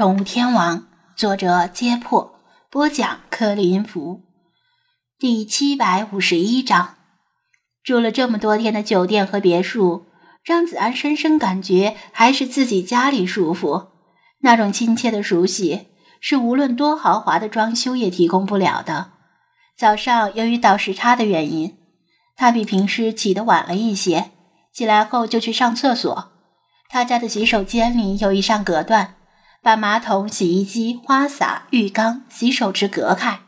宠物天王》，作者：揭破，播讲：克林福。第七百五十一章，住了这么多天的酒店和别墅，张子安深深感觉还是自己家里舒服。那种亲切的熟悉，是无论多豪华的装修也提供不了的。早上由于倒时差的原因，他比平时起得晚了一些。起来后就去上厕所。他家的洗手间里有一扇隔断，把马桶、洗衣机、花洒、浴缸、洗手池隔开，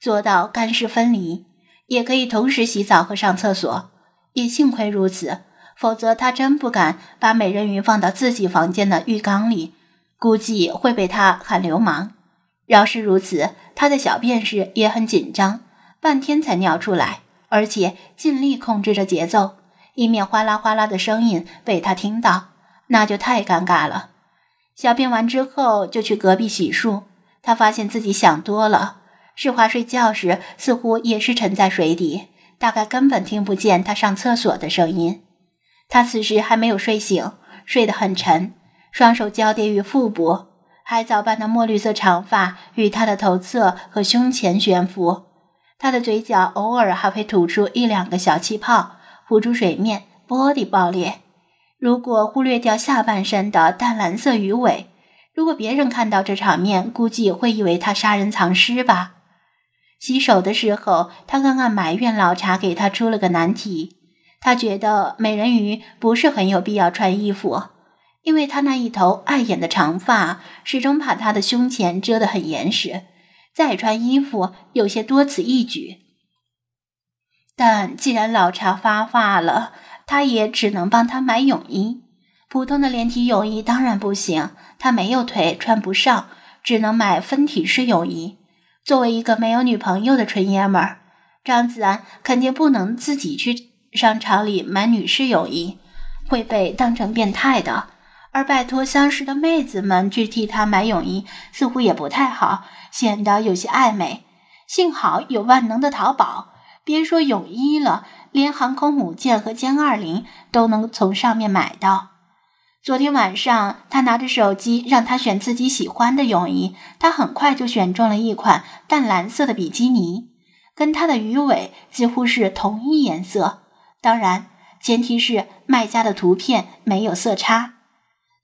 做到干湿分离，也可以同时洗澡和上厕所。也幸亏如此，否则他真不敢把美人鱼放到自己房间的浴缸里，估计会被他喊流氓。饶是如此，他在小便时也很紧张，半天才尿出来，而且尽力控制着节奏。以免哗啦哗啦的声音被他听到，那就太尴尬了。小便完之后，就去隔壁洗漱。他发现自己想多了，世华睡觉时似乎也是沉在水底，大概根本听不见他上厕所的声音。他此时还没有睡醒，睡得很沉，双手交叠于腹部，海藻般的墨绿色长发与他的头侧和胸前悬浮。他的嘴角偶尔还会吐出一两个小气泡。浮出水面，玻璃爆裂。如果忽略掉下半身的淡蓝色鱼尾，如果别人看到这场面，估计会以为他杀人藏尸吧。洗手的时候，他刚刚埋怨老茶给他出了个难题。他觉得美人鱼不是很有必要穿衣服，因为他那一头碍眼的长发始终把他的胸前遮得很严实，再穿衣服有些多此一举。但既然老茶发话了，他也只能帮他买泳衣。普通的连体泳衣当然不行，他没有腿穿不上，只能买分体式泳衣。作为一个没有女朋友的纯爷们儿，张子安肯定不能自己去商场里买女士泳衣，会被当成变态的。而拜托相识的妹子们去替他买泳衣，似乎也不太好，显得有些暧昧。幸好有万能的淘宝。别说泳衣了，连航空母舰和歼二零都能从上面买到。昨天晚上，他拿着手机让他选自己喜欢的泳衣，他很快就选中了一款淡蓝色的比基尼，跟他的鱼尾几乎是同一颜色。当然，前提是卖家的图片没有色差。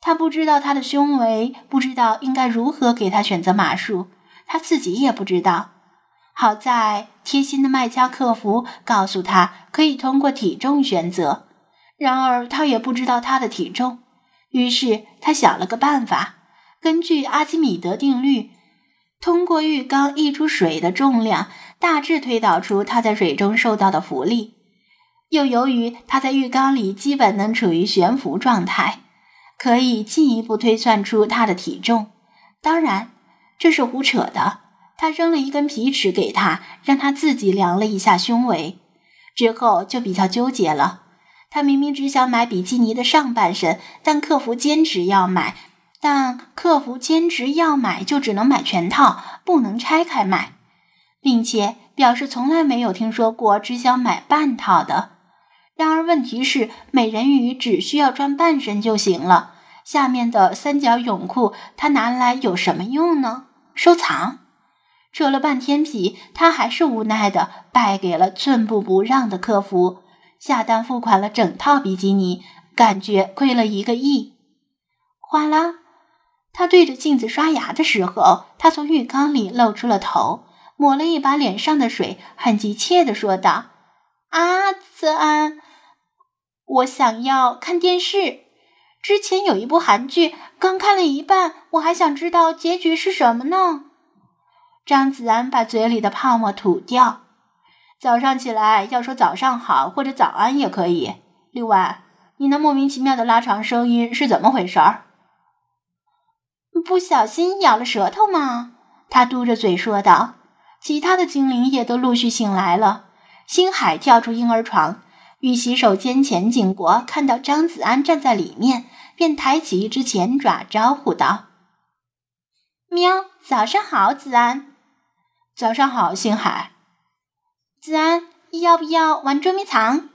他不知道他的胸围，不知道应该如何给他选择码数，他自己也不知道。好在贴心的卖家客服告诉他可以通过体重选择，然而他也不知道他的体重，于是他想了个办法，根据阿基米德定律，通过浴缸溢出水的重量，大致推导出他在水中受到的浮力，又由于他在浴缸里基本能处于悬浮状态，可以进一步推算出他的体重。当然，这是胡扯的。他扔了一根皮尺给他，让他自己量了一下胸围，之后就比较纠结了。他明明只想买比基尼的上半身，但客服坚持要买，但客服坚持要买就只能买全套，不能拆开买，并且表示从来没有听说过只想买半套的。然而问题是，美人鱼只需要穿半身就行了，下面的三角泳裤他拿来有什么用呢？收藏。扯了半天皮，他还是无奈的败给了寸步不让的客服，下单付款了整套比基尼，感觉亏了一个亿。哗啦，他对着镜子刷牙的时候，他从浴缸里露出了头，抹了一把脸上的水，很急切的说道：“阿子安，我想要看电视。之前有一部韩剧，刚看了一半，我还想知道结局是什么呢。”张子安把嘴里的泡沫吐掉。早上起来要说早上好或者早安也可以。另外，你那莫名其妙的拉长声音是怎么回事儿？不小心咬了舌头吗？他嘟着嘴说道。其他的精灵也都陆续醒来了。星海跳出婴儿床，与洗手间前经过，看到张子安站在里面，便抬起一只前爪招呼道：“喵，早上好，子安。”早上好，星海。子安，要不要玩捉迷藏？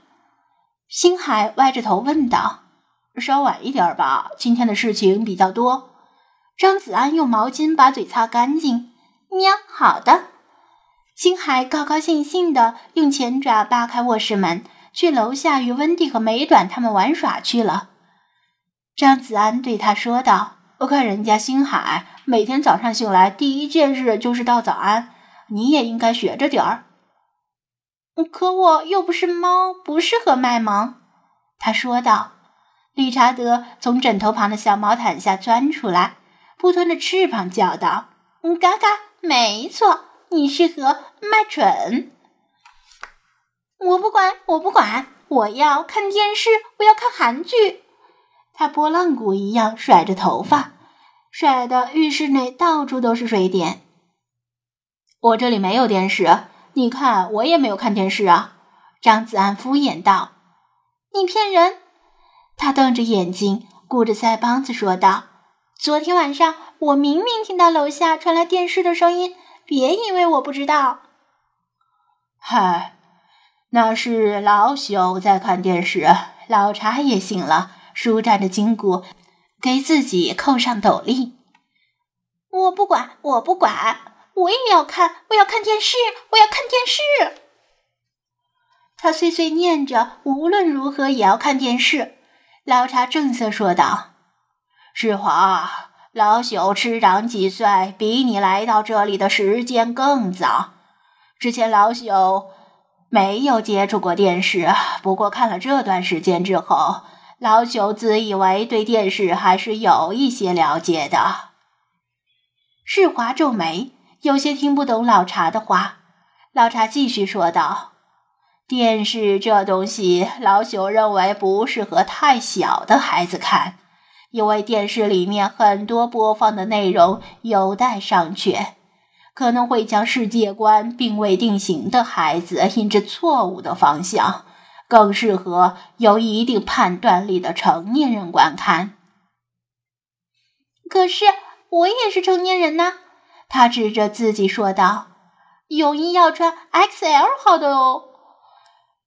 星海歪着头问道。稍晚一点吧，今天的事情比较多。张子安用毛巾把嘴擦干净。喵，好的。星海高高兴兴的用前爪扒开卧室门，去楼下与温蒂和美短他们玩耍去了。张子安对他说道：“我看人家星海每天早上醒来第一件事就是道早安，你也应该学着点儿。”可我又不是猫，不适合卖萌。”他说道。理查德从枕头旁的小毛毯下钻出来，扑腾着翅膀叫道：“，嘎嘎，没错，你适合卖蠢。”我不管，我不管，我要看电视，我要看韩剧。他拨浪鼓一样甩着头发，甩的浴室内到处都是水点。我这里没有电视。你看，我也没有看电视啊。”张子安敷衍道。“你骗人！”他瞪着眼睛，鼓着腮帮子说道：“昨天晚上我明明听到楼下传来电视的声音，别以为我不知道。”“嗨，那是老朽在看电视。”老茶也醒了，舒展着筋骨，给自己扣上斗笠。“我不管，我不管。”我也要看，我要看电视，我要看电视。他碎碎念着，无论如何也要看电视。老茶正色说道：“世华，老朽吃长几岁，比你来到这里的时间更早。之前老朽没有接触过电视，不过看了这段时间之后，老朽自以为对电视还是有一些了解的。”世华皱眉。有些听不懂老茶的话，老茶继续说道：“电视这东西，老朽认为不适合太小的孩子看，因为电视里面很多播放的内容有待商榷，可能会将世界观并未定型的孩子引至错误的方向，更适合有一定判断力的成年人观看。可是我也是成年人呐。”他指着自己说道：“泳衣要穿 XL 号的哦。”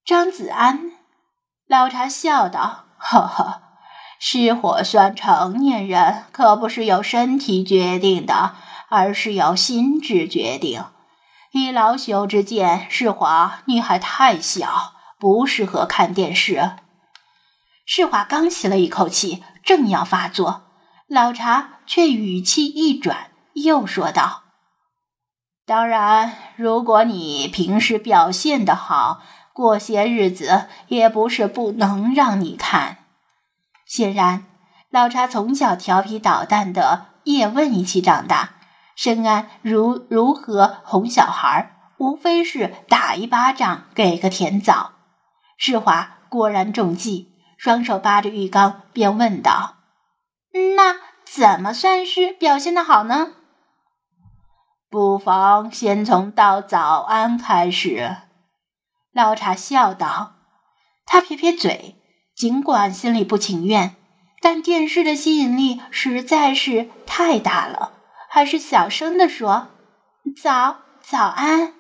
张子安，老茶笑道：“呵呵，失火算成年人，可不是由身体决定的，而是由心智决定。以老朽之见，世华，你还太小，不适合看电视。”世华刚吸了一口气，正要发作，老茶却语气一转。又说道：“当然，如果你平时表现得好，过些日子也不是不能让你看。”显然，老茶从小调皮捣蛋的叶问一起长大，深谙如如何哄小孩，无非是打一巴掌给个甜枣。世华果然中计，双手扒着浴缸，便问道：“那怎么算是表现得好呢？”不妨先从道早安开始。”老茶笑道。他撇撇嘴，尽管心里不情愿，但电视的吸引力实在是太大了，还是小声地说：“早早安。”